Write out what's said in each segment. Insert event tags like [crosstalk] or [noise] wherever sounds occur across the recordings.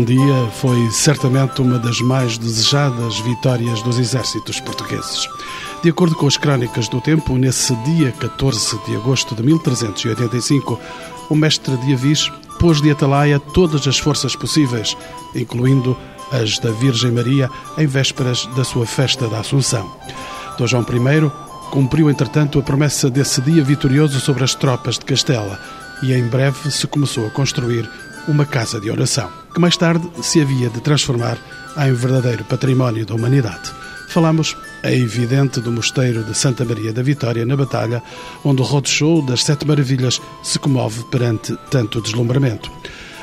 bom dia foi certamente uma das mais desejadas vitórias dos exércitos portugueses. De acordo com as crónicas do tempo, nesse dia 14 de agosto de 1385, o mestre de Avis pôs de atalaia todas as forças possíveis, incluindo as da Virgem Maria, em vésperas da sua festa da Assunção. Dom João I cumpriu, entretanto, a promessa desse dia vitorioso sobre as tropas de Castela e em breve se começou a construir uma casa de oração, que mais tarde se havia de transformar em verdadeiro património da humanidade. Falamos, é evidente, do Mosteiro de Santa Maria da Vitória, na Batalha, onde o roadshow das Sete Maravilhas se comove perante tanto deslumbramento.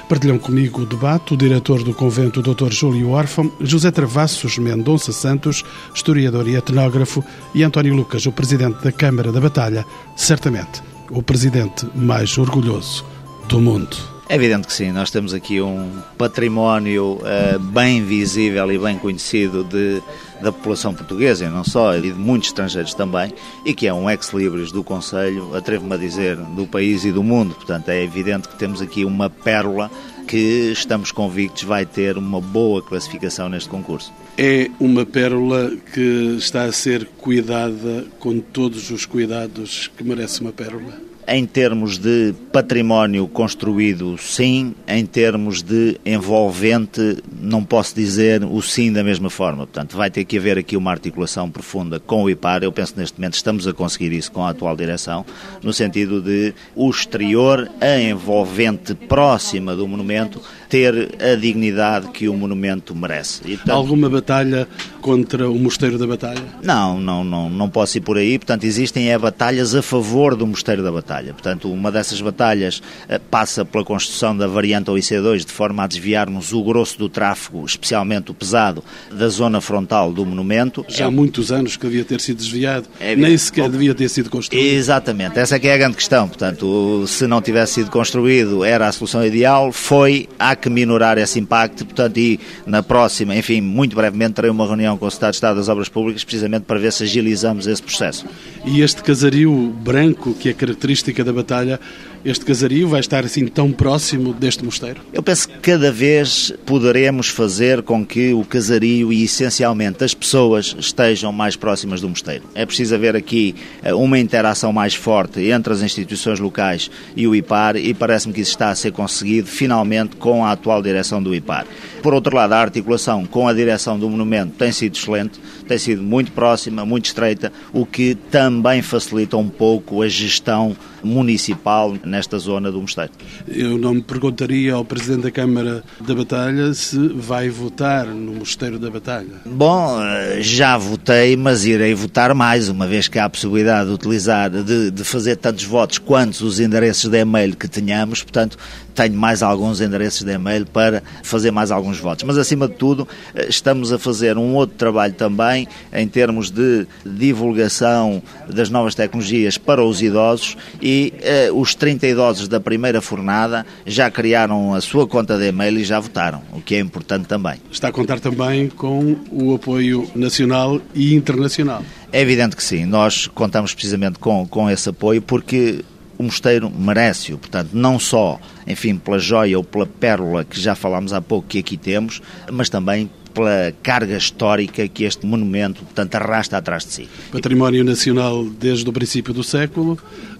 Partilham comigo o debate o diretor do convento, Dr. Júlio Órfão, José Travassos Mendonça Santos, historiador e etnógrafo, e António Lucas, o presidente da Câmara da Batalha, certamente o presidente mais orgulhoso do mundo. É evidente que sim, nós temos aqui um património uh, bem visível e bem conhecido de, da população portuguesa, e não só, e de muitos estrangeiros também, e que é um ex-libris do Conselho, atrevo-me a dizer, do país e do mundo. Portanto, é evidente que temos aqui uma pérola que estamos convictos vai ter uma boa classificação neste concurso. É uma pérola que está a ser cuidada com todos os cuidados que merece uma pérola? Em termos de património construído, sim. Em termos de envolvente, não posso dizer o sim da mesma forma. Portanto, vai ter que haver aqui uma articulação profunda com o IPAR. Eu penso que neste momento estamos a conseguir isso com a atual direção, no sentido de o exterior, a envolvente próxima do monumento, ter a dignidade que o monumento merece. E, portanto, Alguma batalha contra o Mosteiro da Batalha? Não, não, não, não posso ir por aí. Portanto, existem é, batalhas a favor do Mosteiro da Batalha. Portanto, uma dessas batalhas eh, passa pela construção da variante OIC2 de forma a desviarmos o grosso do tráfego, especialmente o pesado, da zona frontal do monumento. Já há muitos anos que devia ter sido desviado, é, nem sequer devia ter sido construído. Exatamente, essa é que é a grande questão. Portanto, se não tivesse sido construído, era a solução ideal. Foi, há que minorar esse impacto, portanto, e na próxima, enfim, muito brevemente, terei uma reunião com o Estado de Estado das Obras Públicas, precisamente para ver se agilizamos esse processo. E este casario branco, que é característica da batalha, este casario vai estar assim tão próximo deste mosteiro? Eu penso que cada vez poderemos fazer com que o casario e essencialmente as pessoas estejam mais próximas do mosteiro. É preciso haver aqui eh, uma interação mais forte entre as instituições locais e o IPAR e parece-me que isso está a ser conseguido finalmente com a atual direção do IPAR. Por outro lado, a articulação com a direção do monumento tem sido excelente, tem sido muito próxima, muito estreita, o que também facilita um pouco a gestão municipal nesta zona do Mosteiro. Eu não me perguntaria ao Presidente da Câmara da Batalha se vai votar no Mosteiro da Batalha. Bom, eh, já votei, mas irei votar mais, uma vez que há a possibilidade de utilizar, de, de fazer tantos votos quantos os endereços de e-mail que tenhamos, portanto, tenho mais alguns endereços de e-mail para fazer mais alguns votos. Mas, acima de tudo, eh, estamos a fazer um outro trabalho também em termos de divulgação das novas tecnologias para os idosos e eh, os 30 idosos da primeira fornada já criaram a sua conta de e-mail e já votaram, o que é importante também. Está a contar também com o apoio nacional e internacional. É evidente que sim, nós contamos precisamente com, com esse apoio porque o mosteiro merece-o, portanto, não só, enfim, pela joia ou pela pérola que já falámos há pouco que aqui temos, mas também pela carga histórica que este monumento, portanto, arrasta atrás de si. Património nacional desde o princípio do século,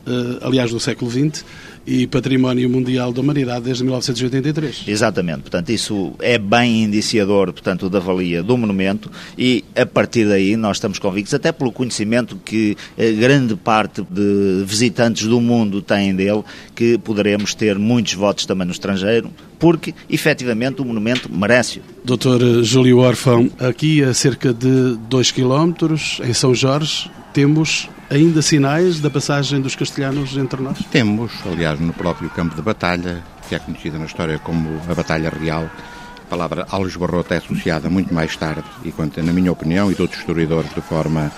eh, aliás, do século XX, e Património Mundial da Humanidade desde 1983. Exatamente, portanto isso é bem indiciador, portanto, da valia do monumento e a partir daí nós estamos convictos, até pelo conhecimento que grande parte de visitantes do mundo têm dele, que poderemos ter muitos votos também no estrangeiro, porque efetivamente o monumento merece. Doutor Júlio Orfão, aqui a cerca de 2 km, em São Jorge, temos ainda sinais da passagem dos castelhanos entre nós? Temos, aliás, no próprio campo de batalha, que é conhecida na história como a Batalha Real. A palavra Algesbarrote é associada muito mais tarde, e quanto, na minha opinião, e de outros historiadores de forma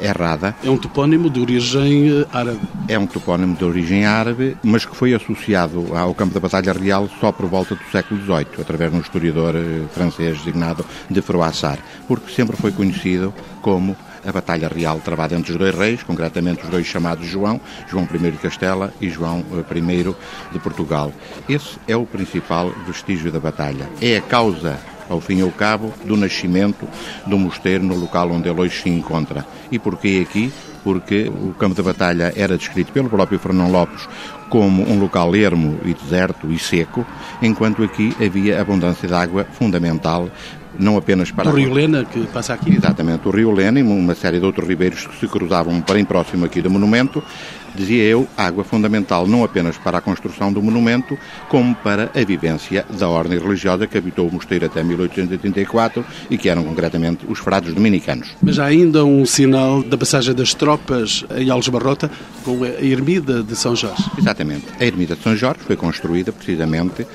errada. É um topónimo de origem eh, árabe. É um topónimo de origem árabe, mas que foi associado ao campo da Batalha Real só por volta do século XVIII, através de um historiador eh, francês designado de Froissart, porque sempre foi conhecido como a batalha real travada entre os dois reis, concretamente os dois chamados João, João I de Castela e João I de Portugal. Esse é o principal vestígio da batalha. É a causa ao fim e ao cabo, do nascimento do mosteiro no local onde ele hoje se encontra. E porquê aqui? Porque o campo de batalha era descrito pelo próprio Fernão Lopes como um local ermo e deserto e seco, enquanto aqui havia abundância de água fundamental não apenas para... O Rio Lena, que passa aqui. Exatamente, o Rio Lena e uma série de outros ribeiros que se cruzavam bem próximo aqui do monumento, dizia eu, água fundamental não apenas para a construção do monumento, como para a vivência da ordem religiosa que habitou o mosteiro até 1884 e que eram concretamente os frades dominicanos. Mas há ainda um sinal da passagem das tropas em Alves Barrota com a ermida de São Jorge. Exatamente. A ermida de São Jorge foi construída precisamente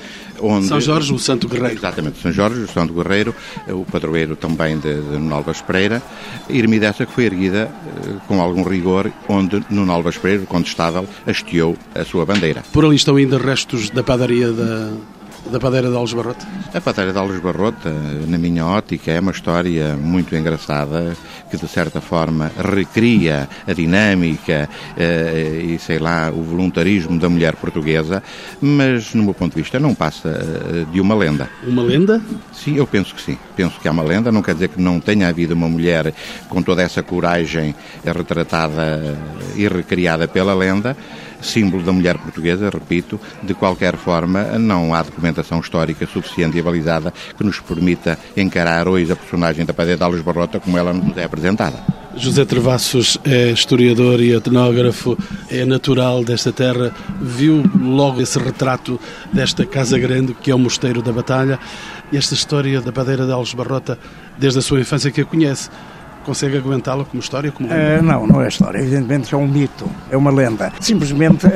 onde... São Jorge, o Santo Guerreiro. Exatamente, São Jorge, o Santo Guerreiro, o padroeiro também de, de Nuno Alves Pereira, ermida essa que foi erguida eh, com algum rigor, onde Nuno Alves Pereira, contestável, hasteou a sua bandeira. Por ali estão ainda restos da padaria da, da padeira de Alves Barrota? A padeira de Alves Barrota, na minha ótica, é uma história muito engraçada que, de certa forma, recria a dinâmica eh, e, sei lá, o voluntarismo da mulher portuguesa, mas, no meu ponto de vista, não passa eh, de uma lenda. Uma lenda? Sim, eu penso que sim. Penso que é uma lenda. Não quer dizer que não tenha havido uma mulher com toda essa coragem retratada e recriada pela lenda, símbolo da mulher portuguesa, repito, de qualquer forma não há documentação histórica suficiente e avalizada que nos permita encarar hoje a personagem da Padre de Alves Barrota como ela nos é apresentada. José Travassos é historiador e etnógrafo, é natural desta terra, viu logo esse retrato desta casa grande que é o Mosteiro da Batalha, esta história da Padeira de Alves Barrota desde a sua infância que a conhece. Consegue aguentá-la como história? Como uh, não, não é história. Evidentemente é um mito, é uma lenda. Simplesmente uh,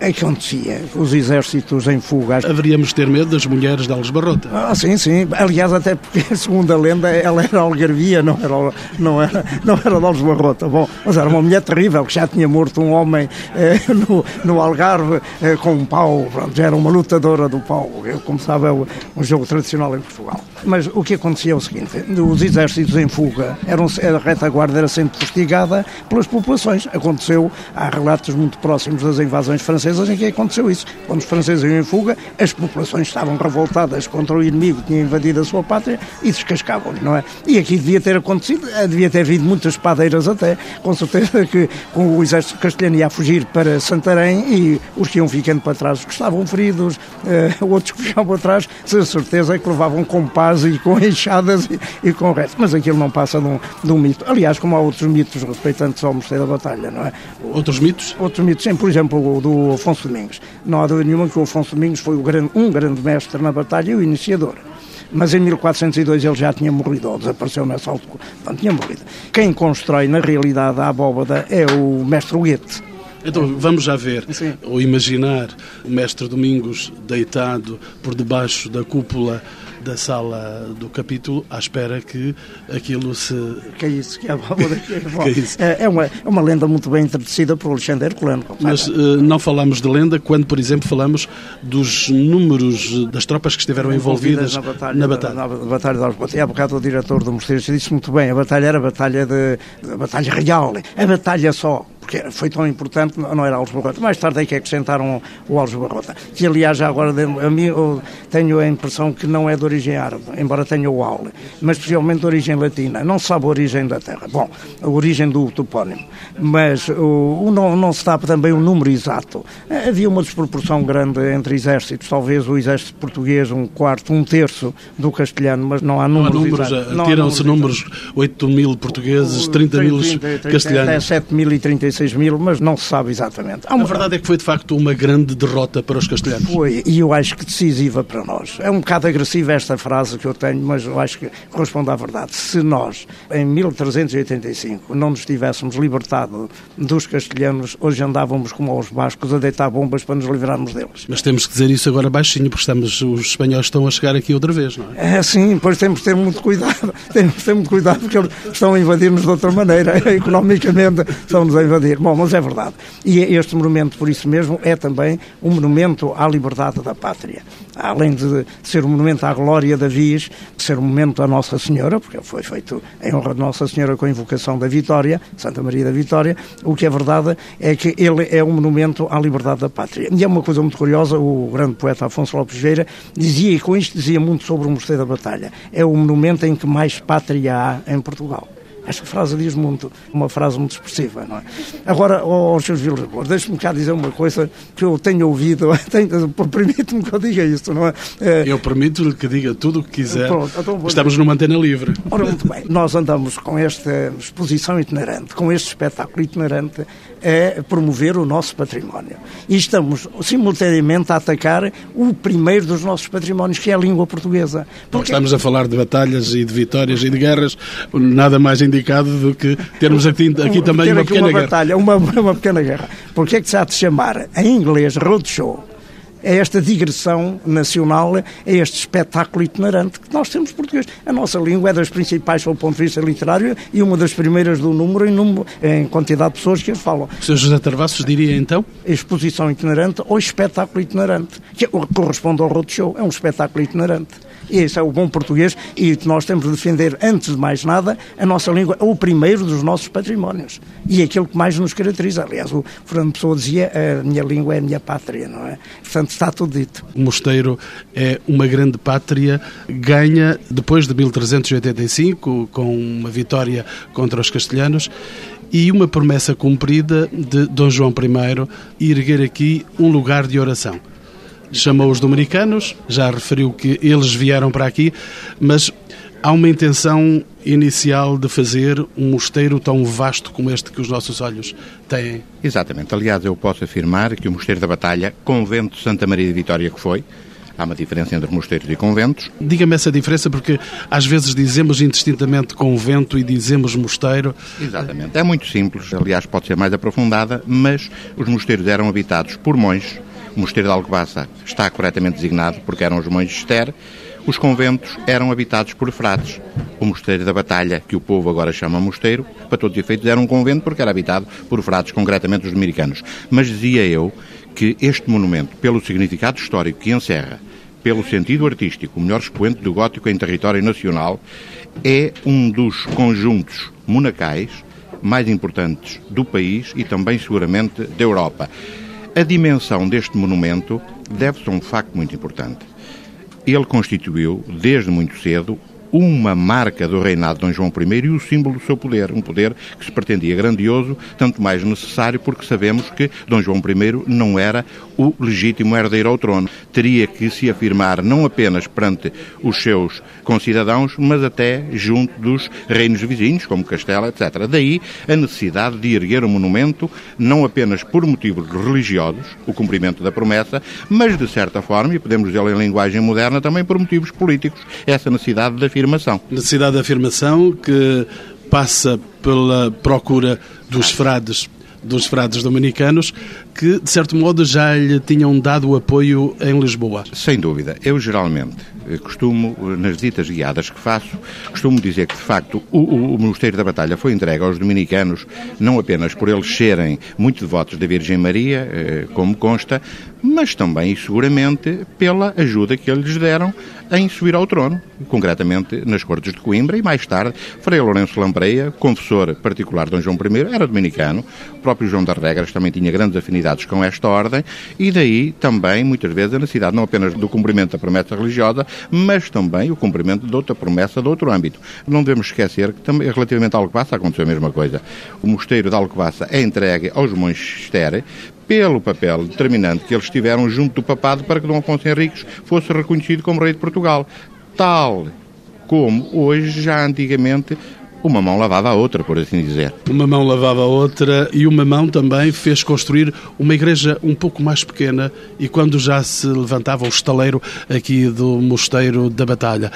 acontecia. Os exércitos em fuga. Haveríamos ter medo das mulheres de Alves Barrota? Ah, sim, sim. Aliás, até porque, [laughs] segundo a lenda, ela era algarvia, não era, não era, não era de Alves Barrota. Bom, mas era uma mulher terrível, que já tinha morto um homem uh, no, no Algarve com um pau. Pronto, já era uma lutadora do pau. Eu, como sabe, é um jogo tradicional em Portugal. Mas o que acontecia é o seguinte: os exércitos em fuga eram a retaguarda era sempre fustigada pelas populações. Aconteceu, há relatos muito próximos das invasões francesas em que aconteceu isso. Quando os franceses iam em fuga, as populações estavam revoltadas contra o inimigo que tinha invadido a sua pátria e descascavam não é? E aqui devia ter acontecido, eh, devia ter havido muitas padeiras até, com certeza que com o exército castelhano ia fugir para Santarém e os que iam ficando para trás, os que estavam feridos, uh, outros que ficavam para trás, sem certeza que levavam com paz e com enxadas e, e com o resto. Mas aquilo não passa de um, de um mito. Aliás, como há outros mitos respeitantes ao Mosteiro da Batalha, não é? Outros mitos? Outros mitos, sim. Por exemplo, o do Afonso Domingos. Não há dúvida nenhuma que o Afonso Domingos foi grande, um grande mestre na batalha e o iniciador mas em 1402 ele já tinha morrido, ou desapareceu nessa altura, não tinha morrido. Quem constrói, na realidade, a abóbada é o mestre Huguete. Então vamos já ver, Sim. ou imaginar o mestre Domingos deitado por debaixo da cúpula da sala do capítulo à espera que aquilo se... Que é isso, que é válvula [laughs] que é, é, é, uma, é uma lenda muito bem introduzida por Alexandre Herculano. Mas uh, não falamos de lenda quando, por exemplo, falamos dos números das tropas que estiveram envolvidas, envolvidas na batalha. Na batalha, na, na batalha de E há bocado o diretor do Mosteiro disse muito bem, a batalha era a batalha, de, a batalha real, a batalha só porque foi tão importante, não era Alves Barrota. Mais tarde é que acrescentaram o Alves Barrota, que aliás já agora a mim tenho a impressão que não é de origem árabe, embora tenha o aule, mas possivelmente de origem latina. Não se sabe a origem da terra. Bom, a origem do topónimo, mas o, não, não se sabe também o número exato. Havia uma desproporção grande entre exércitos, talvez o exército português um quarto, um terço do castelhano, mas não há números, não há números Tiram-se números, 8 mil portugueses, 30 mil castelhanos. 7 mil e 36 mil, mas não se sabe exatamente. a verdade é que foi de facto uma grande derrota para os castelhanos. Foi, e eu acho que decisiva para nós. É um bocado agressiva esta frase que eu tenho, mas eu acho que corresponde à verdade. Se nós, em 1385, não nos tivéssemos libertado dos castelhanos, hoje andávamos como aos bascos a deitar bombas para nos livrarmos deles. Mas temos que dizer isso agora baixinho, porque estamos, os espanhóis estão a chegar aqui outra vez, não é? É sim, pois temos que ter muito cuidado. [laughs] Temos que ter muito cuidado porque eles estão a invadir-nos de outra maneira. [laughs] Economicamente estão-nos a invadir. Bom, mas é verdade. E este monumento, por isso mesmo, é também um monumento à liberdade da pátria. Além de ser um monumento à glória da Viz, ser um monumento à Nossa Senhora, porque foi feito em honra de Nossa Senhora com a invocação da Vitória, Santa Maria da Vitória, o que é verdade é que ele é um monumento à liberdade da pátria. E é uma coisa muito curiosa, o grande poeta Afonso Lopes Vieira dizia, e com isto dizia muito sobre o Mosteiro da Batalha, é o monumento em que mais pátria há em Portugal. Esta frase diz muito, uma frase muito expressiva, não é? Agora, aos seus Vilas Boas, deixe-me cá dizer uma coisa que eu tenho ouvido, [laughs] permite-me que eu diga isso, não é? é eu permito-lhe que diga tudo o que quiser. Pronto, então Estamos numa antena livre. Ora, muito bem. Nós andamos com esta exposição itinerante, com este espetáculo itinerante, a promover o nosso património. E estamos simultaneamente a atacar o primeiro dos nossos patrimónios, que é a língua portuguesa. Porque... Estamos a falar de batalhas e de vitórias e de guerras, nada mais indicado do que termos aqui, aqui também uma pequena uma guerra. Batalha, uma, uma pequena guerra. Porque é que se há de chamar em inglês roadshow? é esta digressão nacional, é este espetáculo itinerante que nós temos português. A nossa língua é das principais do ponto de vista literário e uma das primeiras do número em, número, em quantidade de pessoas que as falam. O Sr. José Tarvassos diria então? Exposição itinerante ou espetáculo itinerante, que corresponde ao roadshow, é um espetáculo itinerante. Esse é o bom português e nós temos de defender, antes de mais nada, a nossa língua é o primeiro dos nossos patrimónios e é aquilo que mais nos caracteriza. Aliás, o Fernando Pessoa dizia a minha língua é a minha pátria, não é? Portanto, está tudo dito. O mosteiro é uma grande pátria, ganha depois de 1385, com uma vitória contra os castelhanos, e uma promessa cumprida de Dom João I erguer aqui um lugar de oração chamou os dominicanos, já referiu que eles vieram para aqui, mas há uma intenção inicial de fazer um mosteiro tão vasto como este que os nossos olhos têm. Exatamente. Aliás, eu posso afirmar que o Mosteiro da Batalha, convento de Santa Maria de Vitória que foi, Há uma diferença entre mosteiros e conventos. Diga-me essa diferença, porque às vezes dizemos indistintamente convento e dizemos mosteiro. Exatamente. É muito simples, aliás, pode ser mais aprofundada, mas os mosteiros eram habitados por monges o mosteiro de Alcobaça está corretamente designado porque eram os monges de Esther. Os conventos eram habitados por frades. O mosteiro da Batalha, que o povo agora chama mosteiro, para todos os efeitos era um convento porque era habitado por frades, concretamente os dominicanos. Mas dizia eu que este monumento, pelo significado histórico que encerra, pelo sentido artístico, o melhor expoente do gótico em território nacional, é um dos conjuntos monacais mais importantes do país e também seguramente da Europa. A dimensão deste monumento deve-se a um facto muito importante. Ele constituiu, desde muito cedo, uma marca do reinado de Dom João I e o símbolo do seu poder, um poder que se pretendia grandioso, tanto mais necessário porque sabemos que Dom João I não era o legítimo herdeiro ao trono. Teria que se afirmar não apenas perante os seus concidadãos, mas até junto dos reinos vizinhos, como Castela, etc. Daí a necessidade de erguer um monumento, não apenas por motivos religiosos, o cumprimento da promessa, mas de certa forma, e podemos dizer em linguagem moderna, também por motivos políticos, essa necessidade de afirmar afirmação. Necessidade de afirmação que passa pela procura dos frades dos frades dominicanos que, de certo modo, já lhe tinham dado apoio em Lisboa. Sem dúvida. Eu, geralmente, costumo, nas visitas guiadas que faço, costumo dizer que, de facto, o, o, o Mosteiro da Batalha foi entregue aos dominicanos não apenas por eles serem muito devotos da Virgem Maria, eh, como consta, mas também e seguramente pela ajuda que eles deram em subir ao trono, concretamente nas Cortes de Coimbra e mais tarde Frei Lourenço Lampreia, confessor particular de Dom João I, era dominicano, o próprio João das Regras também tinha grandes afinidades com esta ordem e daí também muitas vezes a necessidade não apenas do cumprimento da promessa religiosa, mas também o cumprimento de outra promessa de outro âmbito. Não devemos esquecer que também relativamente a Alcobaça aconteceu a mesma coisa. O mosteiro de Alcobaça é entregue aos Estere pelo papel determinante que eles tiveram junto do papado para que Dom Afonso Henriques fosse reconhecido como rei de Portugal. Tal como hoje, já antigamente, uma mão lavava a outra, por assim dizer. Uma mão lavava a outra e uma mão também fez construir uma igreja um pouco mais pequena e quando já se levantava o estaleiro aqui do Mosteiro da Batalha.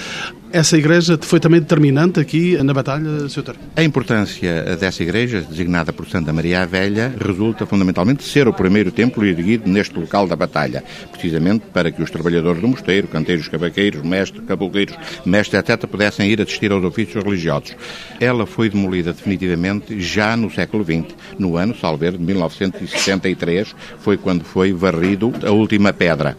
Essa igreja foi também determinante aqui na Batalha, Sr. A importância dessa igreja, designada por Santa Maria a Velha, resulta fundamentalmente de ser o primeiro templo erguido neste local da batalha, precisamente para que os trabalhadores do mosteiro, canteiros, cavaqueiros, mestres, caboqueiros, mestres, etc., pudessem ir assistir aos ofícios religiosos. Ela foi demolida definitivamente já no século XX, no ano, salver, de 1963, foi quando foi varrido a última pedra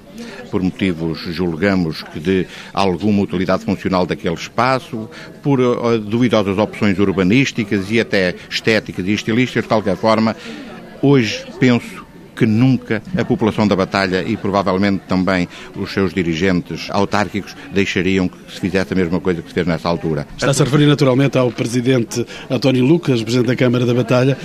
por motivos, julgamos, que de alguma utilidade funcional daquele espaço, por duvidosas opções urbanísticas e até estéticas e estilistas, de qualquer forma, hoje penso que nunca a população da Batalha e provavelmente também os seus dirigentes autárquicos deixariam que se fizesse a mesma coisa que se fez nessa altura. Está-se a referir naturalmente ao Presidente António Lucas, Presidente da Câmara da Batalha.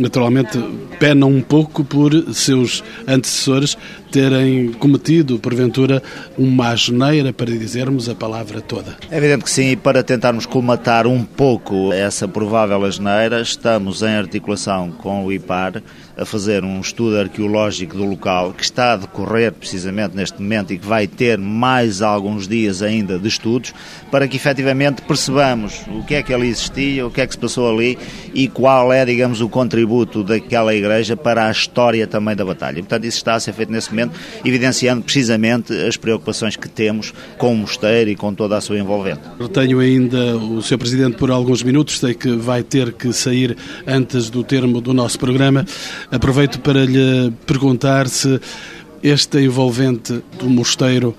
Naturalmente pena um pouco por seus antecessores terem cometido, porventura, uma asneira, para dizermos a palavra toda. É evidente que sim, e para tentarmos colmatar um pouco essa provável asneira, estamos em articulação com o IPAR a fazer um estudo arqueológico do local que está a decorrer precisamente neste momento e que vai ter mais alguns dias ainda de estudos para que efetivamente percebamos o que é que ali existia, o que é que se passou ali e qual é, digamos, o contributo daquela igreja para a história também da batalha. Portanto, isso está a ser feito nesse momento, evidenciando precisamente as preocupações que temos com o mosteiro e com toda a sua envolvente. Retenho ainda o Sr. Presidente por alguns minutos, sei que vai ter que sair antes do termo do nosso programa. Aproveito para lhe perguntar se este envolvente do mosteiro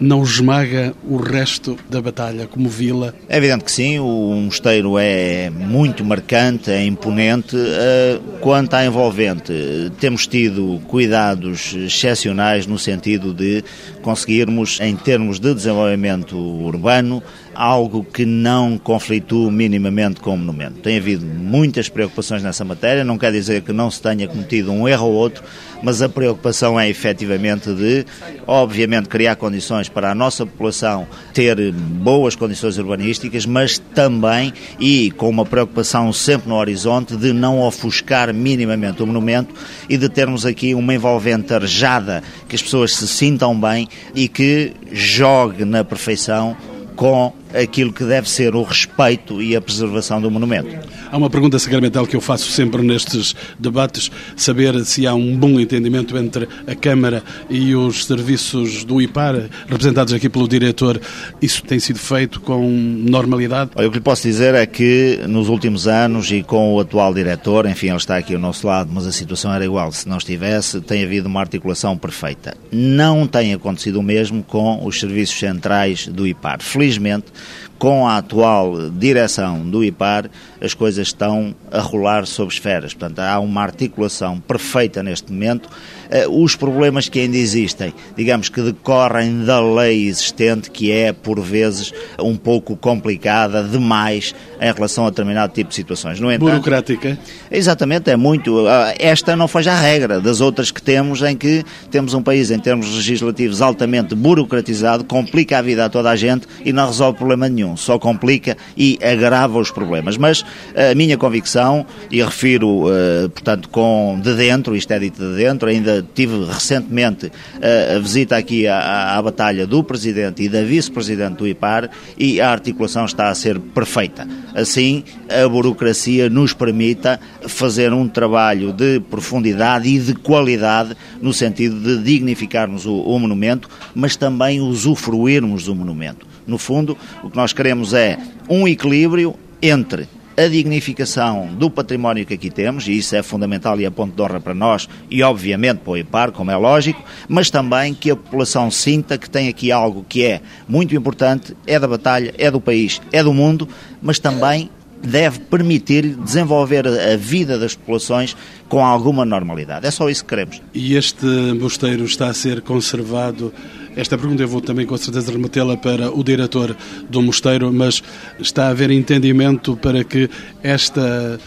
não esmaga o resto da batalha como vila? É evidente que sim, o mosteiro é muito marcante, é imponente. Eh, quanto à envolvente, temos tido cuidados excepcionais no sentido de conseguirmos, em termos de desenvolvimento urbano, algo que não conflitue minimamente com o monumento. Tem havido muitas preocupações nessa matéria, não quer dizer que não se tenha cometido um erro ou outro, mas a preocupação é efetivamente de, obviamente, criar condições para a nossa população ter boas condições urbanísticas, mas também, e com uma preocupação sempre no horizonte, de não ofuscar minimamente o monumento e de termos aqui uma envolvente arejada, que as pessoas se sintam bem e que jogue na perfeição com aquilo que deve ser o respeito e a preservação do monumento. Há uma pergunta sacramental que eu faço sempre nestes debates, saber se há um bom entendimento entre a Câmara e os serviços do IPAR, representados aqui pelo diretor. Isso tem sido feito com normalidade? Olha, o que lhe posso dizer é que nos últimos anos e com o atual diretor, enfim, ele está aqui ao nosso lado, mas a situação era igual se não estivesse, tem havido uma articulação perfeita. Não tem acontecido o mesmo com os serviços centrais do IPAR. Felizmente, com a atual direção do IPAR, as coisas estão a rolar sob esferas. Portanto, há uma articulação perfeita neste momento. Eh, os problemas que ainda existem, digamos que decorrem da lei existente, que é, por vezes, um pouco complicada demais em relação a determinado tipo de situações. No entanto, Burocrática? Exatamente, é muito. Ah, esta não foi já a regra das outras que temos, em que temos um país, em termos legislativos, altamente burocratizado, complica a vida a toda a gente e não resolve problema nenhum, só complica e agrava os problemas. Mas a minha convicção, e refiro, uh, portanto, com de dentro, isto é dito de dentro, ainda tive recentemente uh, a visita aqui à, à batalha do Presidente e da Vice-Presidente do IPAR e a articulação está a ser perfeita. Assim, a burocracia nos permita fazer um trabalho de profundidade e de qualidade no sentido de dignificarmos o, o monumento, mas também usufruirmos do monumento. No fundo, o que nós queremos é um equilíbrio entre a dignificação do património que aqui temos, e isso é fundamental e é ponto de honra para nós e, obviamente, para o IPAR, como é lógico, mas também que a população sinta que tem aqui algo que é muito importante, é da batalha, é do país, é do mundo, mas também deve permitir desenvolver a vida das populações com alguma normalidade. É só isso que queremos. E este mosteiro está a ser conservado esta pergunta eu vou também com certeza remetê-la para o diretor do mosteiro, mas está a haver entendimento para que esta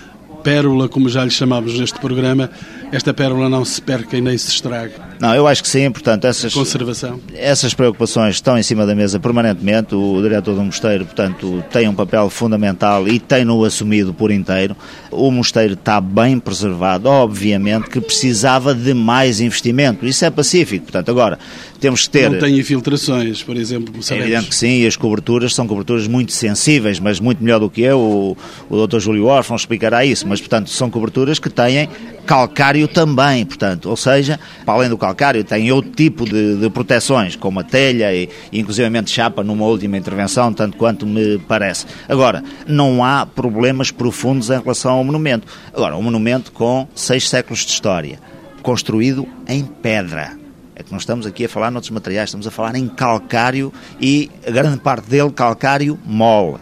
pérola, como já lhe chamamos neste programa, esta pérola não se perca e nem se estrague. Não, eu acho que sim, portanto, essas, Conservação. essas preocupações estão em cima da mesa permanentemente. O diretor do mosteiro, portanto, tem um papel fundamental e tem-no assumido por inteiro. O mosteiro está bem preservado, obviamente que precisava de mais investimento. Isso é pacífico, portanto, agora temos que ter. Não tem infiltrações, por exemplo, É sabemos. evidente que sim, e as coberturas são coberturas muito sensíveis, mas muito melhor do que eu. O, o Dr. Júlio Orfão explicará isso, mas, portanto, são coberturas que têm calcário também, portanto, ou seja, para além do calcário, têm outro tipo de, de proteções, como a telha e, e inclusivamente chapa numa última intervenção, tanto quanto me parece. Agora, não há problemas profundos em relação ao monumento. Agora, um monumento com seis séculos de história, construído em pedra. É que não estamos aqui a falar noutros materiais, estamos a falar em calcário e grande parte dele calcário mole.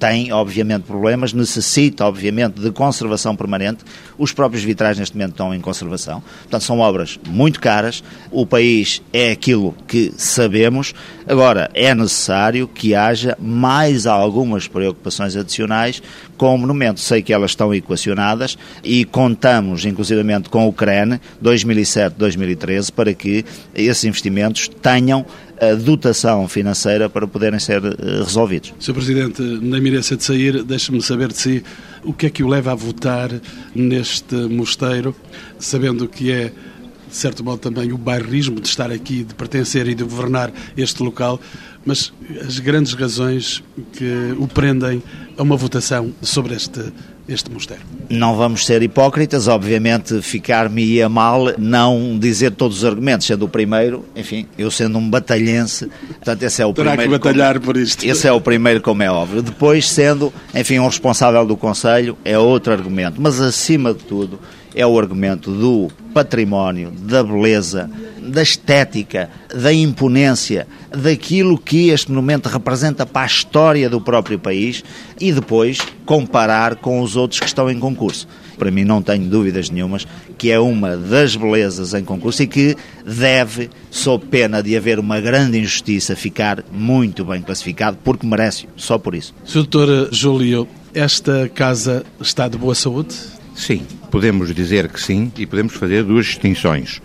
Tem, obviamente, problemas, necessita, obviamente, de conservação permanente. Os próprios vitrais, neste momento, estão em conservação. Portanto, são obras muito caras. O país é aquilo que sabemos. Agora, é necessário que haja mais algumas preocupações adicionais com o monumento. Sei que elas estão equacionadas e contamos, inclusivamente, com o CREN 2007-2013 para que esses investimentos tenham a dotação financeira para poderem ser eh, resolvidos. Sr. Presidente, na iminência de sair, deixe-me saber de si o que é que o leva a votar neste mosteiro, sabendo que é, de certo modo, também o bairrismo de estar aqui, de pertencer e de governar este local, mas as grandes razões que o prendem a uma votação sobre este, este mosteiro. Não vamos ser hipócritas, obviamente ficar-me-ia mal não dizer todos os argumentos, sendo o primeiro, enfim, eu sendo um batalhense, portanto esse é o Terá primeiro... que batalhar como- por isto. Esse é o primeiro, como é óbvio. Depois, sendo, enfim, um responsável do Conselho, é outro argumento. Mas, acima de tudo, é o argumento do património, da beleza, da estética, da imponência, daquilo que este monumento representa para a história do próprio país e depois comparar com os outros que estão em concurso. Para mim, não tenho dúvidas nenhumas que é uma das belezas em concurso e que deve, sob pena de haver uma grande injustiça, ficar muito bem classificado, porque merece, só por isso. Sr. Dr. Júlio, esta casa está de boa saúde? Sim, podemos dizer que sim e podemos fazer duas distinções.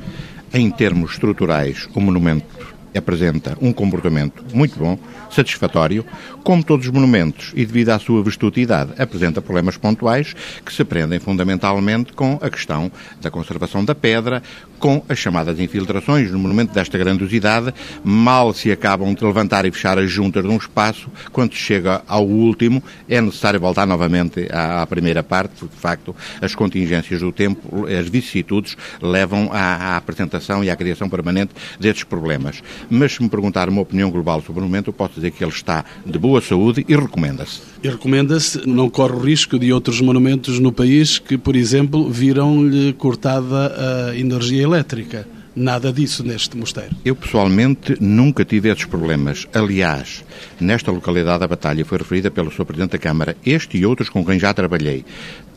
Em termos estruturais, o monumento apresenta um comportamento muito bom, satisfatório, como todos os monumentos, e devido à sua vestuosidade, apresenta problemas pontuais que se prendem fundamentalmente com a questão da conservação da pedra, com as chamadas infiltrações no monumento desta grandiosidade, mal se acabam de levantar e fechar as juntas de um espaço, quando se chega ao último, é necessário voltar novamente à, à primeira parte, porque de facto as contingências do tempo, as vicissitudes, levam à, à apresentação e à criação permanente desses problemas. Mas se me perguntar uma opinião global sobre o monumento, eu posso dizer que ele está de boa saúde e recomenda-se. E recomenda-se, não corre o risco de outros monumentos no país que, por exemplo, viram-lhe cortada a energia elétrica. Nada disso neste mosteiro. Eu pessoalmente nunca tive esses problemas. Aliás, nesta localidade a batalha foi referida pelo Sr. Presidente da Câmara, este e outros com quem já trabalhei.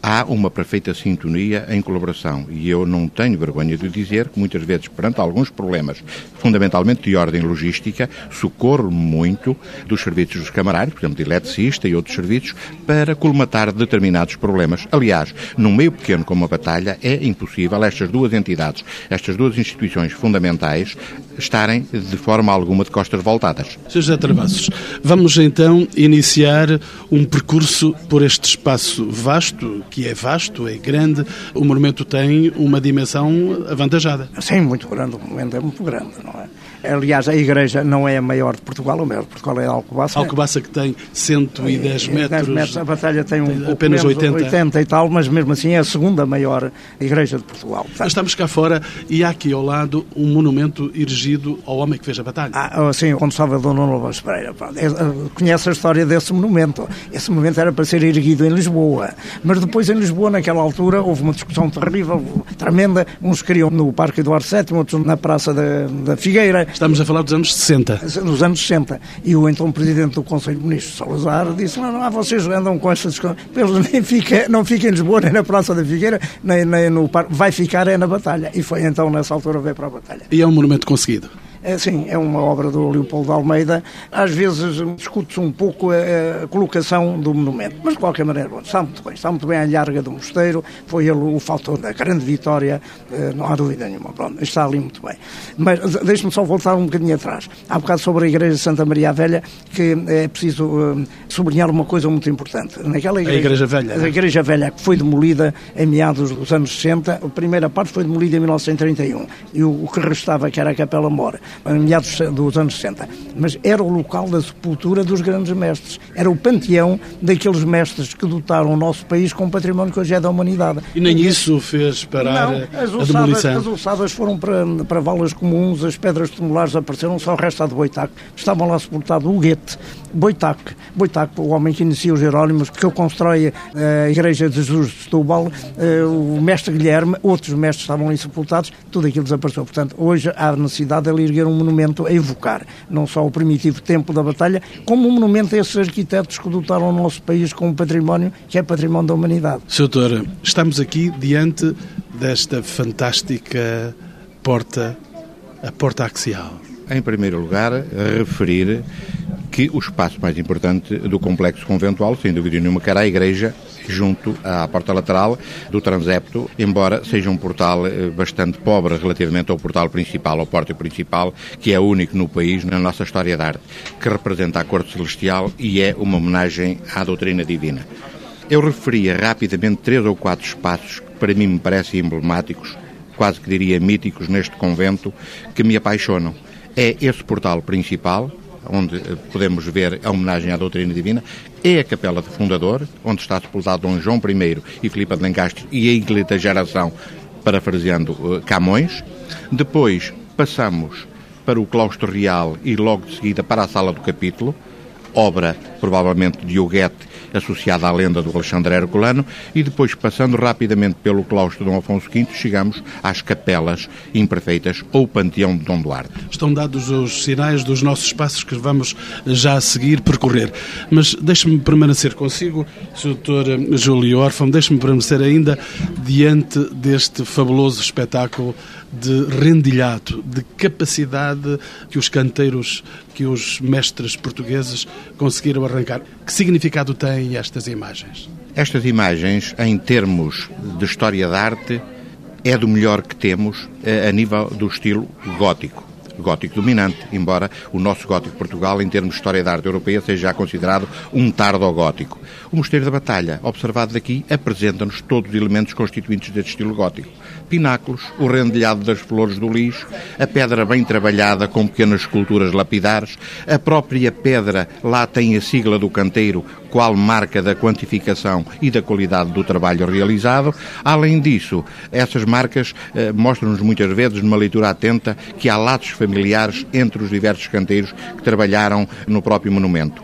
Há uma perfeita sintonia em colaboração e eu não tenho vergonha de dizer que muitas vezes, perante alguns problemas, fundamentalmente de ordem logística, socorro muito dos serviços dos camarários, por exemplo, de eletricista e outros serviços, para colmatar determinados problemas. Aliás, num meio pequeno como a batalha, é impossível estas duas entidades, estas duas instituições fundamentais, estarem de forma alguma de costas voltadas. Sr. José Travassos, vamos então iniciar um percurso por este espaço vasto, que é vasto, é grande. O monumento tem uma dimensão avantajada. Sim, muito grande, o monumento é muito grande, não é? Aliás, a igreja não é a maior de Portugal, a maior de Portugal é a Alcobaça. Alcobaça que tem 110 metros. 10 metros, a batalha tem um tem apenas menos, 80. 80 e tal, mas mesmo assim é a segunda maior igreja de Portugal. Nós estamos cá fora e há aqui ao lado um monumento erigido ao homem que fez a batalha. Ah, sim, quando Salvador Nuno Lopes Pereira. É, ah, Conhece a história desse monumento. Esse monumento era para ser erguido em Lisboa. Mas depois em Lisboa, naquela altura, houve uma discussão terrível, tremenda. Uns queriam no Parque Eduardo VII, outros na Praça da, da Figueira. Estamos a falar dos anos 60. nos anos 60. E o então presidente do Conselho de Ministros, Salazar, disse: Não, não, ah, vocês andam com estas coisas. Eles [laughs] nem fica, não fiquem em Lisboa, nem na Praça da Figueira, nem, nem no parque. Vai ficar é na batalha. E foi então nessa altura veio para a batalha. E é um monumento conseguido. É, sim, é uma obra do Leopoldo Almeida. Às vezes discute-se um pouco a, colocação do monumento, mas de qualquer maneira, bom, está muito bem. Está muito bem a larga do mosteiro, foi ele o fator da grande vitória, eh, não há dúvida nenhuma. Pronto, está ali muito bem. Mas deixe-me só voltar um bocadinho atrás. Há bocado sobre a Igreja de Santa Maria Velha, que é preciso uh, sublinhar uma coisa muito importante. Naquela igreja, a Igreja Velha. A Igreja Velha, que foi demolida em meados dos anos 60, a primeira parte foi demolida em 1931, e o, que restava, que era a Capela Mora, meados dos anos 60. Mas era o local da sepultura dos grandes mestres. Era o panteão daqueles mestres que dotaram o nosso país com património que hoje é da humanidade. E nem isso fez parar não, as a demolição? As ossadas foram para, para valas comuns, as pedras tumulares apareceram, só resta a de Boitac. Estavam lá sepultados o Goethe, Boitac, Boitac, o homem que inicia os Jerónimos, que constrói a Igreja de Jesus de Setúbal, eh, o mestre Guilherme, outros mestres estavam ali sepultados, tudo aquilo desapareceu. Portanto, hoje há necessidade de ali erguer um monumento a evocar, não só o primitivo templo da batalha, como um monumento a esses arquitetos que dotaram o nosso país com um património que é património da humanidade. Sr. Doutor, estamos aqui diante desta fantástica porta, a porta axial. Em primeiro lugar, referir que o espaço mais importante do complexo conventual, sem dúvida nenhuma, que era a igreja junto à porta lateral do transepto, embora seja um portal eh, bastante pobre relativamente ao portal principal, ao pórtico principal, que é único no país, na nossa história de arte, que representa a corte celestial e é uma homenagem à doutrina divina. Eu referia rapidamente três ou quatro espaços que para mim me parecem emblemáticos, quase que diria míticos neste convento, que me apaixonam. É esse portal principal, onde eh, podemos ver a homenagem à doutrina divina, é a capela de fundador, onde está sepultado Dom João I e Filipe de Lencastre e a ínclita geração, parafraseando uh, Camões. Depois passamos para o claustro real e logo de seguida para a sala do capítulo, obra provavelmente de Huguete associada à lenda do Alexandre Herculano, e depois, passando rapidamente pelo claustro de Dom Afonso V, chegamos às capelas imperfeitas ou panteão de Dom Duarte. Estão dados os sinais dos nossos passos que vamos já a seguir percorrer. Mas deixe-me permanecer consigo, Sr. Júlio Orfão, deixe-me permanecer ainda diante deste fabuloso espetáculo de rendilhado, de capacidade que os canteiros, que os mestres portugueses conseguiram arrancar. Que significado têm estas imagens? Estas imagens, em termos de história da arte, é do melhor que temos eh, a nível do estilo gótico gótico dominante, embora o nosso gótico Portugal, em termos de história da arte europeia, seja já considerado um tardo-gótico. O Mosteiro da Batalha, observado daqui, apresenta-nos todos os elementos constituintes deste estilo gótico. Pináculos, o rendilhado das flores do lixo, a pedra bem trabalhada com pequenas esculturas lapidares, a própria pedra lá tem a sigla do canteiro, qual marca da quantificação e da qualidade do trabalho realizado. Além disso, essas marcas eh, mostram-nos muitas vezes, numa leitura atenta, que há laços familiares entre os diversos canteiros que trabalharam no próprio monumento.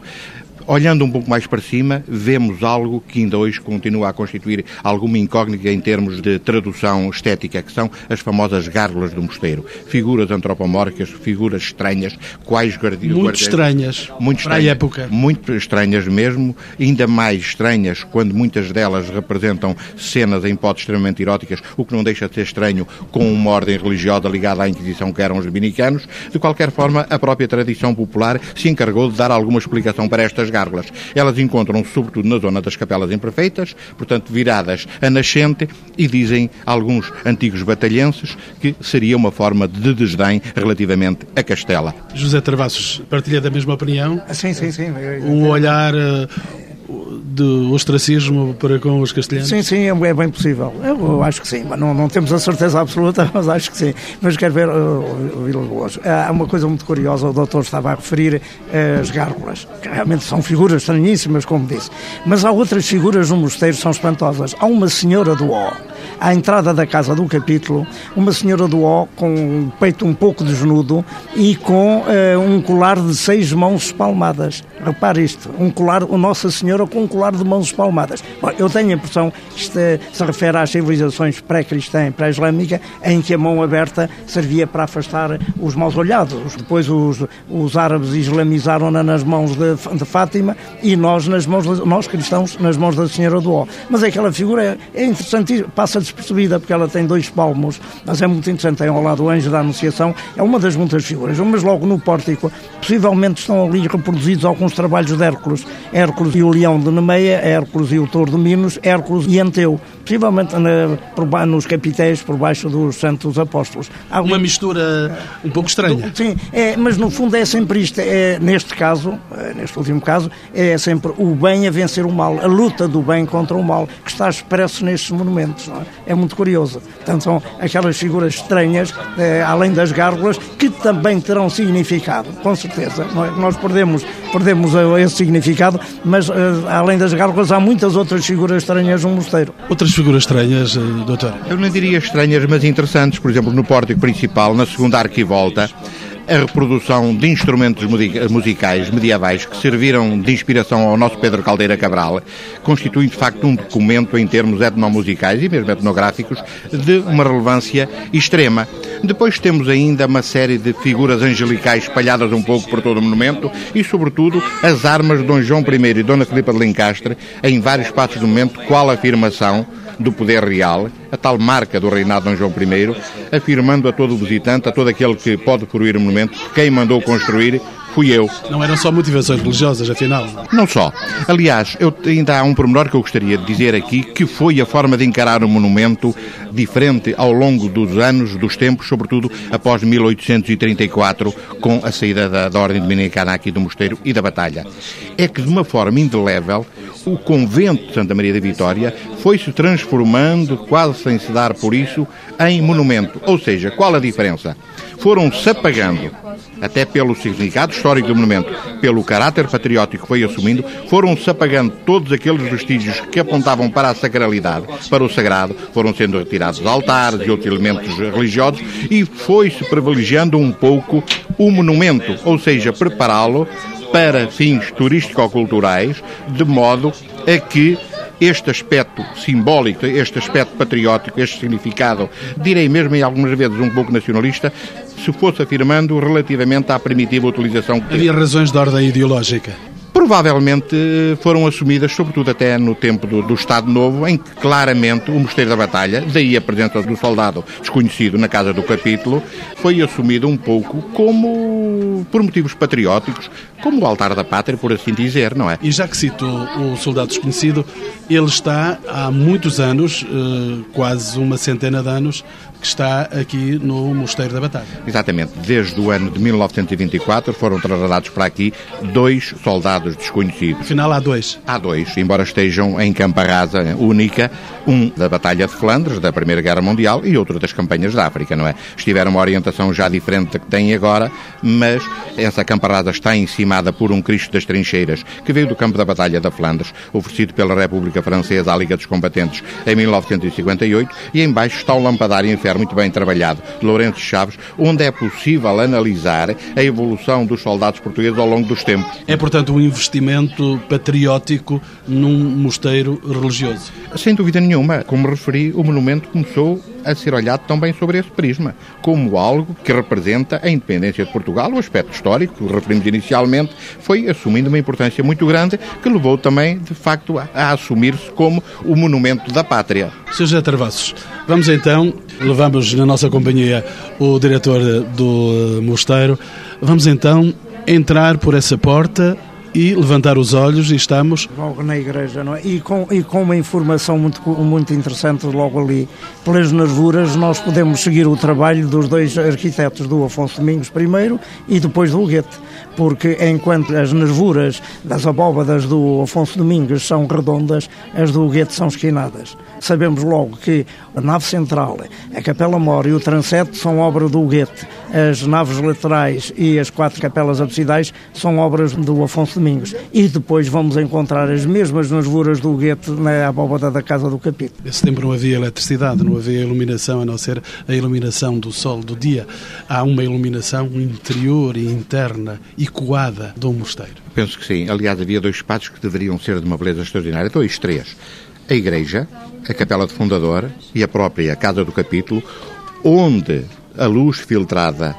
Olhando um pouco mais para cima, vemos algo que ainda hoje continua a constituir alguma incógnita em termos de tradução estética, que são as famosas gárgulas do mosteiro. Figuras antropomórficas, figuras estranhas, quais guardiões... Muito estranhas, muito estranhas, para a época. Muito estranhas mesmo, ainda mais estranhas quando muitas delas representam cenas em hipóteses extremamente eróticas, o que não deixa de ser estranho com uma ordem religiosa ligada à Inquisição que eram os dominicanos. De qualquer forma, a própria tradição popular se encarregou de dar alguma explicação para estas gárgulas. Elas encontram-se sobretudo na zona das capelas imperfeitas, portanto viradas a nascente, e dizem alguns antigos batalhenses que seria uma forma de desdém relativamente a Castela. José Travassos partilha da mesma opinião? Sim, sim, sim. Um olhar eh, de ostracismo para com os castelhanos? Sim, sim, é, é bem possível. Eu, acho que sim, mas não, não, temos a certeza absoluta, [laughs] mas acho que sim. Mas quero ver o Vila Boas. Há uma coisa muito curiosa, o doutor estava a referir eh, as gárgulas, que realmente são figuras estranhíssimas, como disse. Mas há outras figuras no mosteiro que são espantosas. Há uma senhora do Ó, à entrada da casa do capítulo, uma senhora do Ó com o peito um pouco desnudo e com uh, um colar de seis mãos espalmadas. Repare isto, um colar, o Nossa Senhora com um colar de mãos espalmadas. Bom, eu tenho a impressão que isto se refere às civilizações pré-cristã e pré-islâmica, em que a mão aberta servia para afastar os maus olhados. Depois os, os árabes islamizaram-na nas mãos de, de, Fátima e nós, nas mãos, nós cristãos, nas mãos da Senhora do Ó. Mas aquela figura é, é interessante, passa despercebida porque ela tem dois palmos, mas é muito interessante. Tem ao lado o Anjo da Anunciação, é uma das muitas figuras. Mas logo no pórtico, possivelmente estão ali reproduzidos alguns trabalhos de Hércules. Hércules e o Leão de Nemeia, Hércules e o Touro de Minos, Hércules e Anteu. Possivelmente na, por, nos capitéis, por baixo dos Santos Apóstolos. Há uma mistura um pouco estranha. Sim, é, mas no fundo é sempre isto. É, neste caso, é, neste último caso, é sempre o bem a vencer o mal, a luta do bem contra o mal, que está expresso nestes monumentos. É? É? muito curioso. Portanto, são aquelas figuras estranhas, é, além das gárgulas, que também terão significado, com certeza. É? Nós perdemos, perdemos esse significado, mas eh, além das gárgulas, há muitas outras figuras estranhas no mosteiro. Outras figuras estranhas, eh, doutor? Eu não diria estranhas, mas interessantes. Por exemplo, no pórtico principal, na segunda arquivolta, a reprodução de instrumentos musicais medievais que serviram de inspiração ao nosso Pedro Caldeira Cabral constitui de facto um documento em termos etnomusicais e mesmo etnográficos de uma relevância extrema. Depois temos ainda uma série de figuras angelicais espalhadas um pouco por todo o monumento e, sobretudo, as armas de Dom João I e Dona Filipa de Lencastre em vários passos do momento, qual afirmação do poder real, a tal marca do reinado de Dom João I, afirmando a todo visitante, a todo aquele que pode fruir o monumento, quem mandou construir fui eu. Não eram só motivações religiosas, afinal? Não só. Aliás, eu, ainda há um pormenor que eu gostaria de dizer aqui, que foi a forma de encarar o monumento diferente ao longo dos anos, dos tempos, sobretudo após 1834, com a saída da, da Ordem Dominicana aqui do Mosteiro e da Batalha. É que, de uma forma indelével, o convento de Santa Maria da Vitória foi-se transformando, quase sem se dar por isso, em monumento. Ou seja, qual a diferença? Foram-se apagando. Até pelo significado histórico do monumento, pelo caráter patriótico que foi assumindo, foram-se apagando todos aqueles vestígios que apontavam para a sacralidade, para o sagrado, foram sendo retirados altares e outros elementos religiosos e foi-se privilegiando um pouco o monumento, ou seja, prepará-lo para fins turístico-culturais, de modo a que este aspecto simbólico, este aspecto patriótico, este significado, direi mesmo em algumas vezes um pouco nacionalista, se fosse afirmando relativamente à primitiva utilização que Havia razões de ordem ideológica provavelmente foram assumidas, sobretudo até no tempo do, do, Estado Novo, em que claramente o Mosteiro da Batalha, daí a presença do soldado desconhecido na casa do capítulo, foi assumido um pouco como, por motivos patrióticos, como o altar da pátria, por assim dizer, não é? E já que cito o soldado desconhecido, ele está há muitos anos, eh, quase uma centena de anos, que está aqui no Mosteiro da Batalha. Exatamente. Desde o ano de 1924 foram trasladados para aqui dois soldados desconhecidos. Afinal, há dois. Há dois, embora estejam em campa rasa única, um da Batalha de Flandres, da Primeira Guerra Mundial, e outro das campanhas da África, não é? Estiveram uma orientação já diferente da que têm agora, mas essa campa rasa está encimada por um Cristo das Trincheiras, que veio do campo da Batalha da Flandres, oferecido pela República Francesa à Liga dos Combatentes em 1958, e embaixo está o lampadário em muito bem trabalhado, de Lourenço Chaves, onde é possível analisar a evolução dos soldados portugueses ao longo dos tempos. É, portanto, um investimento patriótico num mosteiro religioso. Sem dúvida nenhuma. Como referi, o monumento começou a ser olhado também sobre esse prisma, como algo que representa a independência de Portugal, o aspecto histórico que referimos inicialmente, foi assumindo uma importância muito grande que levou também, de facto, a, a assumir-se como o monumento da pátria. Sr. José Travassos, vamos então, levamos na nossa companhia o diretor do mosteiro, vamos então entrar por essa porta e levantar os olhos e estamos logo na igreja não é? e com e com uma informação muito muito interessante logo ali pelas nervuras nós podemos seguir o trabalho dos dois arquitetos do Afonso Domingos primeiro e depois do Huguete porque enquanto as nervuras das abóbadas do Afonso Domingos são redondas as do Huguete são esquinadas sabemos logo que a nave central a capela mor e o transepto são obra do Huguete as naves laterais e as quatro capelas absidais são obras do Afonso Domingos. E depois vamos encontrar as mesmas nervuras do gueto na abóbada da Casa do Capítulo. Nesse tempo não havia eletricidade, não havia iluminação, a não ser a iluminação do sol do dia. Há uma iluminação interior e interna e coada do mosteiro. Penso que sim. Aliás, havia dois espaços que deveriam ser de uma beleza extraordinária. Dois, três. A igreja, a capela de fundador e a própria Casa do Capítulo, onde a luz filtrada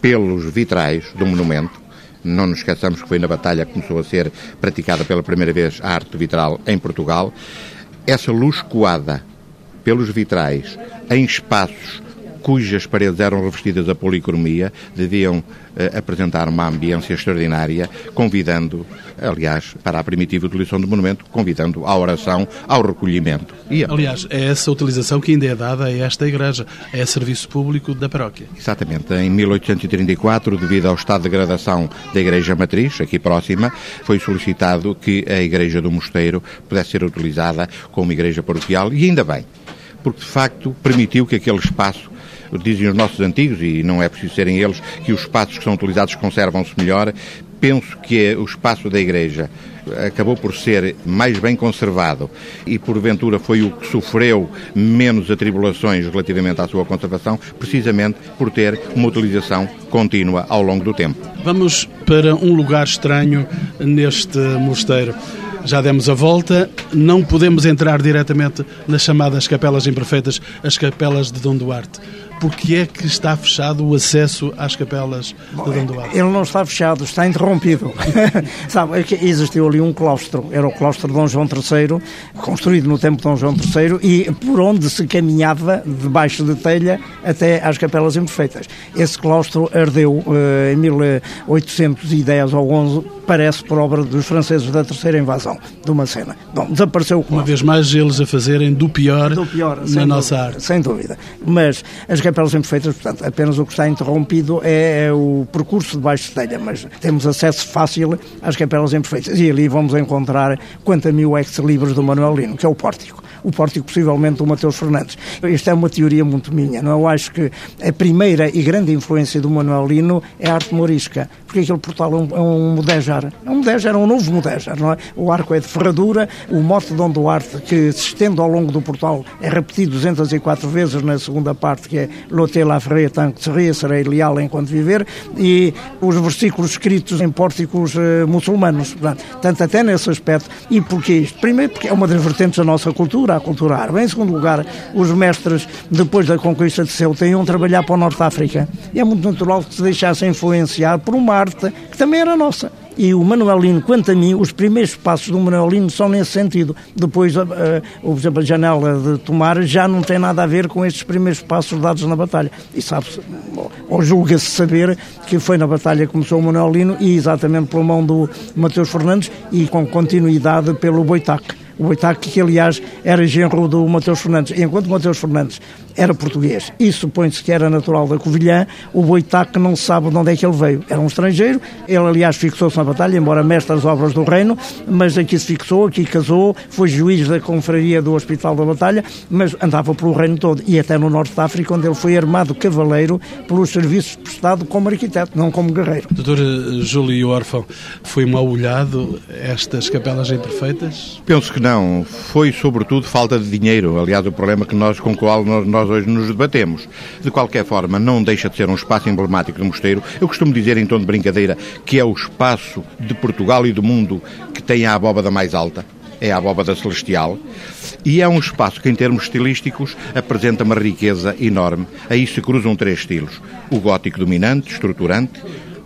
pelos vitrais do monumento não nos esqueçamos que foi na batalha que começou a ser praticada pela primeira vez a arte vitral em Portugal. Essa luz coada pelos vitrais em espaços cujas paredes eram revestidas a policromia, deviam eh, apresentar uma ambiência extraordinária, convidando, aliás, para a primitiva utilização do monumento, convidando à oração, ao recolhimento. E, aliás, é essa utilização que ainda é dada a esta igreja, é serviço público da paróquia. Exatamente. Em 1834, devido ao estado de degradação da igreja matriz, aqui próxima, foi solicitado que a igreja do mosteiro pudesse ser utilizada como igreja paroquial, e ainda bem porque de facto permitiu que aquele espaço dizem os nossos antigos, e não é preciso serem eles, que os espaços que são utilizados conservam-se melhor. Penso que é o espaço da Igreja acabou por ser mais bem conservado e porventura foi o que sofreu menos atribulações relativamente à sua conservação, precisamente por ter uma utilização contínua ao longo do tempo. Vamos para um lugar estranho neste mosteiro já demos a volta, não podemos entrar diretamente nas chamadas capelas imperfeitas, as capelas de Dom Duarte porque é que está fechado o acesso às capelas de Dom? Ele não está fechado, está interrompido. [laughs] Sabe, é existiu ali um claustro, era o claustro de Dom João III, construído no tempo de Dom João III, e por onde se caminhava, debaixo de telha, até às capelas imperfeitas. Esse claustro ardeu uh, em 1810 ou 11, parece por obra dos franceses da terceira invasão, de uma cena. Bom, desapareceu o claustro. Uma vez mais eles a fazerem do pior, do pior na nossa dúvida, arte. Sem dúvida. Mas as capelas imperfeitas, portanto, apenas o que está interrompido é, é o percurso de baixo telha, mas temos acesso fácil às capelas imperfeitas. E ali vamos encontrar quanto mil ex-libros do Manuel Lino, que é o pórtico. O pórtico, possivelmente, do Mateus Fernandes. Esta é uma teoria muito minha. Não? Eu acho que a primeira e grande influência do Manuel Lino é a arte morisca, porque aquele portal é um, é um mudéjar. É um mudéjar, é um novo mudéjar, não é? O arco é de ferradura, o mote de Dom Duarte, que se estende ao longo do portal, é repetido 204 vezes na segunda parte, que é Loté la freia tanto seria, serei leal enquanto viver, e os versículos escritos em pórticos uh, muçulmanos. Portanto, até nesse aspecto. E porquê isto? Primeiro, porque é uma das vertentes da nossa cultura, a cultura árabe. Em segundo lugar, os mestres, depois da conquista de Ceuta, iam trabalhar para o Norte de África. E é muito natural que se deixassem influenciar por uma que também era nossa. E o Manuelino, quanto a mim, os primeiros passos do Manuelino são nesse sentido. Depois, por exemplo, a janela de Tomar já não tem nada a ver com estes primeiros passos dados na batalha. E sabe-se, ou julga-se saber, que foi na batalha que começou o Manuelino e exatamente pela mão do Mateus Fernandes e com continuidade pelo Boitac o Boitac, que aliás era genro do Mateus Fernandes. Enquanto Mateus Fernandes era português e supõe-se que era natural da Covilhã, o Boitac não sabe de onde é que ele veio. Era um estrangeiro, ele aliás fixou-se na batalha, embora mestre das obras do reino, mas aqui se fixou, aqui casou, foi juiz da confraria do Hospital da Batalha, mas andava pelo reino todo e até no norte da África, onde ele foi armado cavaleiro pelos serviços prestados como arquiteto, não como guerreiro. Doutor Júlio Orfão, foi mal olhado estas capelas imperfeitas? Penso que não. Foi sobretudo falta de dinheiro. Aliás, o problema que nós, com o qual nós nós hoje nos debatemos. De qualquer forma, não deixa de ser um espaço emblemático do mosteiro. Eu costumo dizer, em tom de brincadeira, que é o espaço de Portugal e do mundo que tem a abóbada mais alta é a abóbada celestial, e é um espaço que, em termos estilísticos, apresenta uma riqueza enorme. Aí se cruzam três estilos: o gótico dominante, estruturante,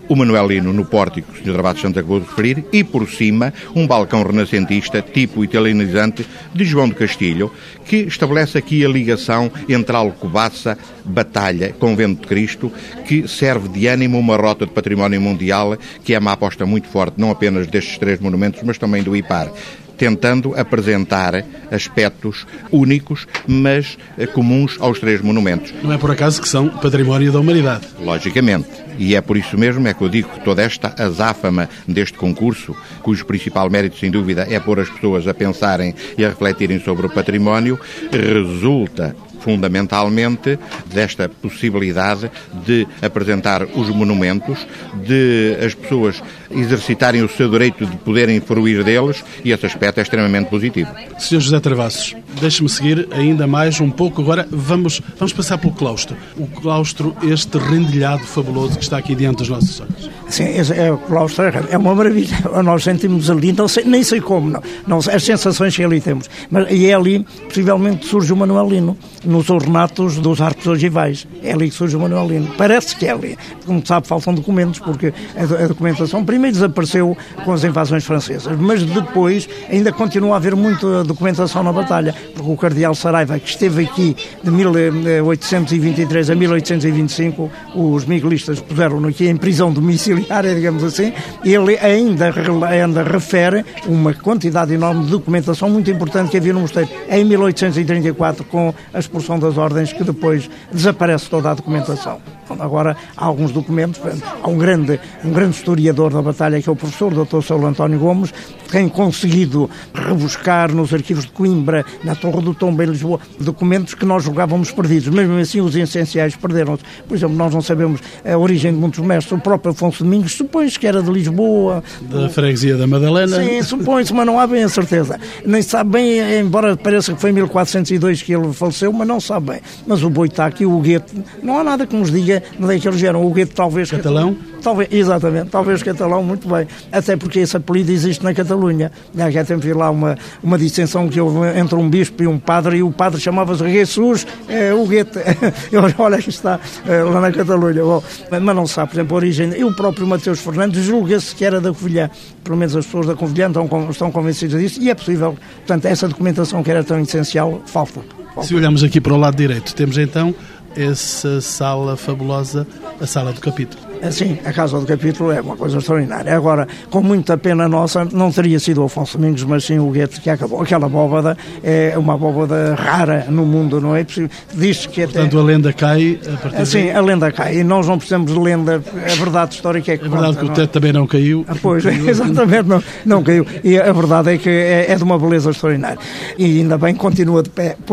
o Manuelino no pórtico, o Sr. Abate Santa acabou de referir, e por cima um balcão renascentista tipo italianizante de João de Castilho, que estabelece aqui a ligação entre Alcobaça, Batalha, Convento de Cristo, que serve de ânimo uma rota de património mundial, que é uma aposta muito forte, não apenas destes três monumentos, mas também do IPAR tentando apresentar aspectos únicos, mas eh, comuns aos três monumentos. Não é por acaso que são património da humanidade. Logicamente. E é por isso mesmo é que eu digo que toda esta azáfama deste concurso, cujo principal mérito, sem dúvida, é pôr as pessoas a pensarem e a refletirem sobre o património, resulta fundamentalmente desta possibilidade de apresentar os monumentos, de as pessoas exercitarem o seu direito de poderem fruir deles e esse aspecto é extremamente positivo. Sr. José Travassos, deixe-me seguir ainda mais um pouco. Agora vamos, vamos passar pelo claustro. O claustro, este rendilhado fabuloso que está aqui diante dos nossos olhos. Sim, é, o claustro é uma maravilha. [laughs] Nós sentimos ali, não sei, nem sei como, não, não, as sensações que ali temos. Mas, e é ali, possivelmente, surge o Manuelino nos ornatos dos arcos ogivais. É ali que surge o Manuelino. Parece que é ali. Como sabe, faltam documentos, porque a documentação primeiro desapareceu com as invasões francesas, mas depois ainda continua a haver muita documentação na batalha, porque o cardeal Saraiva, que esteve aqui de 1823 a 1825, os miguelistas puseram-no aqui em prisão domiciliária, [laughs] digamos assim, ele ainda, ainda refere uma quantidade enorme de documentação muito importante que havia no mosteiro. Em 1834, com a expulsão das ordens, que depois desaparece toda a documentação. Agora, há alguns documentos, há um grande, um grande historiador da batalha, que é o professor Dr. Saulo António Gomes, tem conseguido rebuscar nos arquivos de Coimbra, na Torre do Tombo em Lisboa, documentos que nós julgávamos perdidos. Mesmo assim, os essenciais perderam-se. Por exemplo, nós não sabemos a origem de muitos mestres. O próprio Afonso Domingos supõe-se que era de Lisboa. Da freguesia da Madalena. Sim, supõe-se, mas não há bem a certeza. Nem sabe bem, embora pareça que foi em 1402 que ele faleceu, mas não sabe bem. Mas o Boitaque e o Gueto, não há nada que nos diga de onde é que eles vieram. O Gueto talvez... Catalão? Talvez, exatamente, talvez catalão, muito bem. Até porque esse apelido existe na Catalunha. Já tem lá uma, uma dissensão que houve entre um bispo e um padre, e o padre chamava-se Jesus é, o Guete. [laughs] Olha, que está é, lá na Catalunha. Mas não sabe, por exemplo, a origem. E o próprio Mateus Fernandes julga-se que era da Covilhã. Pelo menos as pessoas da Covilhã estão, estão convencidas disso, e é possível. Portanto, essa documentação que era tão essencial, falta. falta. Se olharmos aqui para o lado direito, temos então essa sala fabulosa, a sala do capítulo. Sim, a Casa do Capítulo é uma coisa extraordinária. Agora, com muita pena nossa, não teria sido o Afonso Domingos, mas sim o Goethe que acabou. Aquela abóbada é uma abóbada rara no mundo, não é? Diz que até... Portanto, a lenda cai a partir Sim, a lenda cai. E nós não precisamos de lenda. A verdade histórica é que É verdade conta, que o teto também não caiu. Ah, pois, [laughs] exatamente, não, não caiu. E a verdade é que é, é, de uma beleza extraordinária. E ainda bem continua de pé, [laughs]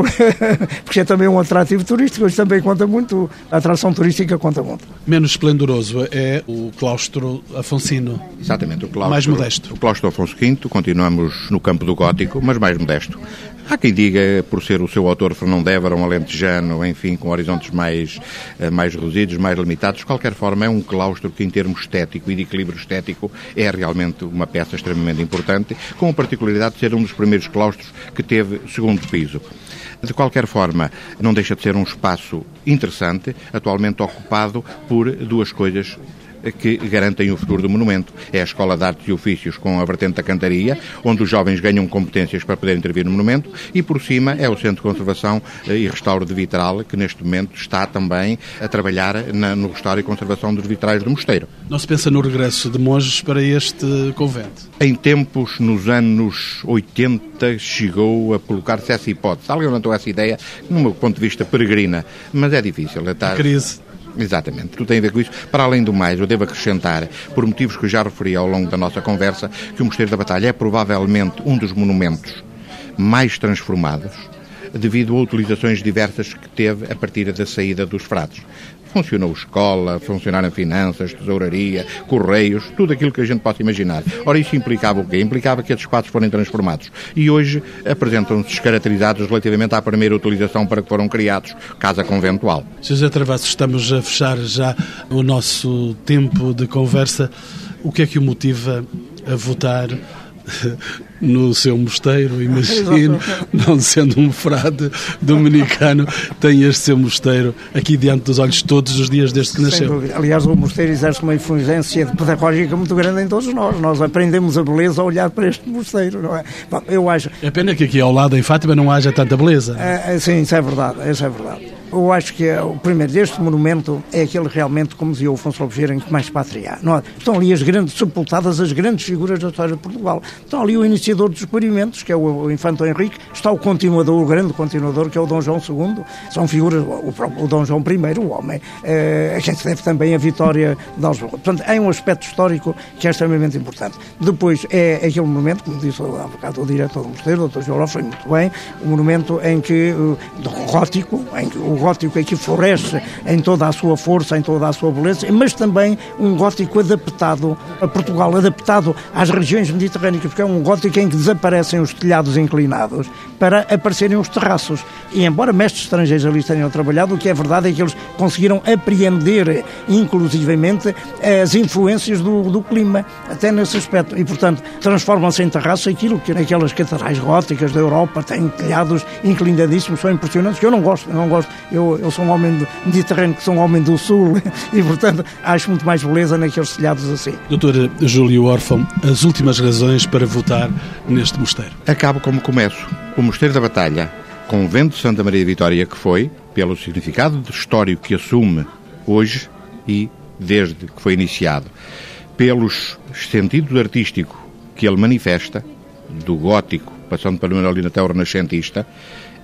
porque é também um atrativo turístico, isso também conta muito. A atração turística conta muito. Menos esplendoroso é o claustro afonsino. Exatamente, o claustro. Mais modesto. O claustro Afonso V, continuamos no campo do gótico, mas mais modesto. Há quem diga, por ser o seu autor Fernão Dévara, um alentejano, enfim, com horizontes mais, eh, mais reduzidos, mais limitados, de qualquer forma é um claustro que, em termos estético e de equilíbrio estético, é realmente uma peça extremamente importante, com a particularidade de ser um dos primeiros claustros que teve segundo piso. De qualquer forma, não deixa de ser um espaço interessante, atualmente ocupado por duas coisas que garantem o futuro do monumento. É a Escola de Artes e Ofícios com a vertente da cantaria, onde os jovens ganham competências para poder intervir no monumento, e por cima é o Centro de Conservação eh, e Restauro de Vitral, que neste momento está também a trabalhar na, no restauro e conservação dos vitrais do mosteiro. Não se pensa no regresso de monges para este convento? Em tempos, nos anos 80, chegou a colocar-se essa hipótese. Alguém levantou essa ideia, no meu ponto de vista, peregrina, mas é difícil. Está... A crise. Exatamente, tudo tem a ver com isso. Para além do mais, eu devo acrescentar, por motivos que eu já referi ao longo da nossa conversa, que o Mosteiro da Batalha é provavelmente um dos monumentos mais transformados devido a utilizações diversas que teve a partir da saída dos frades. Funcionou escola, funcionaram finanças, tesouraria, correios, tudo aquilo que a gente possa imaginar. Ora, isso implicava o quê? Implicava que esses espaços forem transformados. E hoje apresentam-se descaracterizados relativamente à primeira utilização para que foram criados, casa conventual. Sr. José Travassos, estamos a fechar já o nosso tempo de conversa. O que é que o motiva a votar no seu mosteiro, imagino, não sendo um frade dominicano, tem este seu mosteiro aqui diante dos olhos todos os dias desde que nasceu. Aliás, o mosteiro exerce uma influência pedagógica muito grande em todos nós. Nós aprendemos a beleza a olhar para este mosteiro, não é? Bom, eu acho... É pena que aqui ao lado, em Fátima, não haja tanta beleza. É, sim, isso é verdade, isso é verdade. Eu acho que o primeiro deste monumento é aquele realmente, como dizia o Afonso Lopes em que mais pátria há. É? Estão ali as grandes, sepultadas as grandes figuras da história de Portugal. Estão ali o iniciador dos experimentos, que é o, Infante Henrique, está o continuador, o grande continuador, que é o Dom João II. São figuras, o, próprio, o Dom João I, o homem, eh, a se deve também a vitória de Alves Portanto, é um aspecto histórico que é extremamente importante. Depois é aquele monumento, como disse há bocado o diretor do mosteiro, o Dr. João foi muito bem, o monumento em que, do gótico, em que o gótico é que floresce em toda a sua força, em toda a sua beleza, mas também um gótico adaptado a Portugal, adaptado às regiões mediterrâneas, porque é um gótico em que desaparecem os telhados inclinados para aparecerem os terraços. E embora mestres estrangeiros ali tenham trabalhado, o que é verdade é que eles conseguiram apreender, inclusivamente, as influências do, do clima, até nesse aspecto. E, portanto, transformam-se em terraços aquilo que naquelas catedrais góticas da Europa têm telhados inclinadíssimos, são impressionantes, que eu não gosto, eu não gosto. Eu, eu sou um homem mediterrâneo, que sou um homem do sul [laughs] e, portanto, acho muito mais beleza naqueles telhados assim. Doutor Júlio Orfão, as últimas razões para votar neste mosteiro? Acabo como começo. O Mosteiro da Batalha, convento de Santa Maria Vitória que foi, pelo significado histórico que assume hoje e desde que foi iniciado, pelos sentidos artístico que ele manifesta, do gótico, passando pelo Manuelino até o renascentista,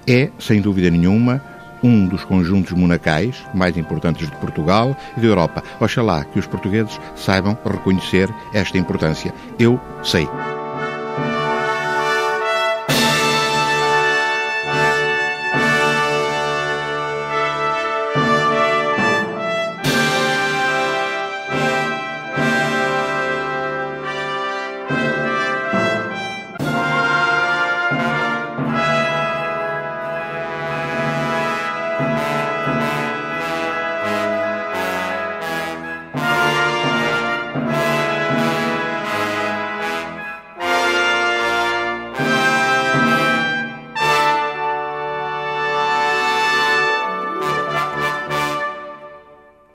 é, sem dúvida nenhuma, um dos conjuntos monacais mais importantes de Portugal e da Europa. Oxalá que os portugueses saibam reconhecer esta importância. Eu sei.